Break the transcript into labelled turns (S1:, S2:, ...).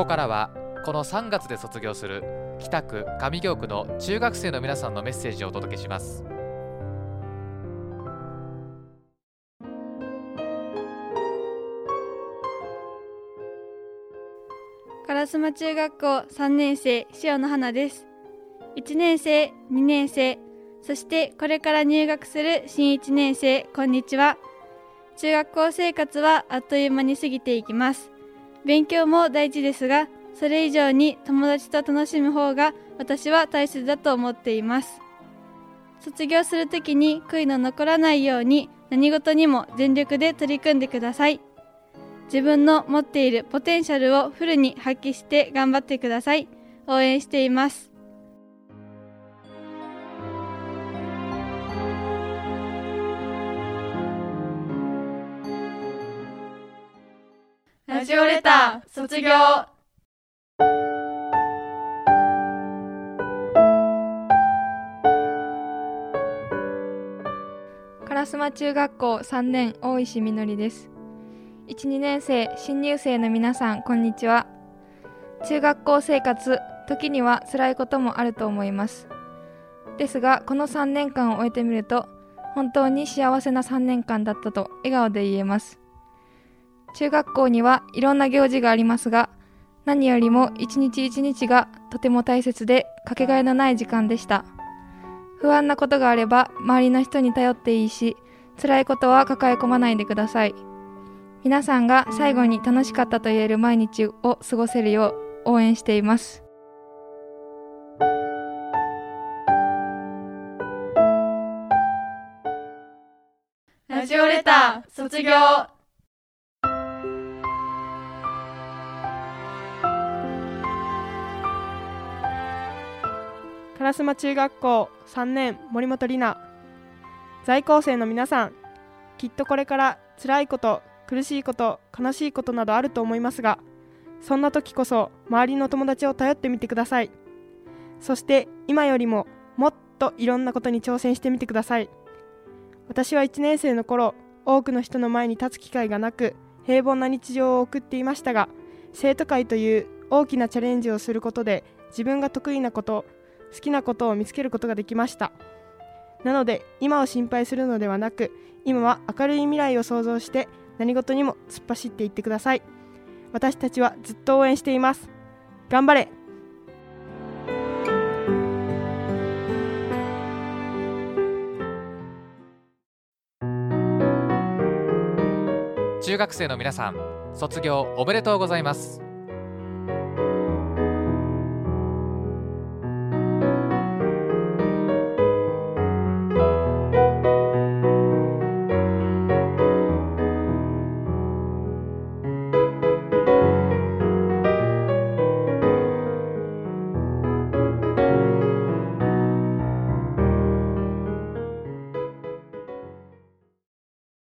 S1: こからはこの3月で卒業する北区上京区の中学生の皆さんのメッセージをお届けします。
S2: 烏丸中学校3年生塩野花です。1年生2年生そしてこれから入学する新1年生こんにちは。中学校生活はあっという間に過ぎていきます。勉強も大事ですがそれ以上に友達と楽しむ方が私は大切だと思っています。卒業するときに悔いの残らないように何事にも全力で取り組んでください。自分の持っているポテンシャルをフルに発揮して頑張ってください。応援しています。
S3: ラジオレター卒業。
S4: 烏丸中学校3年大石みのりです。12年生新入生の皆さんこんにちは。中学校生活時には辛いこともあると思います。ですがこの3年間を終えてみると本当に幸せな3年間だったと笑顔で言えます。中学校にはいろんな行事がありますが何よりも一日一日がとても大切でかけがえのない時間でした。不安なことがあれば周りの人に頼っていいし辛いことは抱え込まないでください。皆さんが最後に楽しかったと言える毎日を過ごせるよう応援しています。
S3: ラジオレター卒業。
S5: 烏丸中学校3年森本里奈。在校生の皆さんきっとこれから辛いこと苦しいこと悲しいことなどあると思いますがそんな時こそ周りの友達を頼ってみてください。そして今よりももっといろんなことに挑戦してみてください。私は1年生の頃多くの人の前に立つ機会がなく平凡な日常を送っていましたが生徒会という大きなチャレンジをすることで自分が得意なこと好きなことを見つけることができました。なので今を心配するのではなく今は明るい未来を想像して何事にも突っ走っていってください。私たちはずっと応援しています。頑張れ。
S1: 中学生の皆さん卒業おめでとうございます。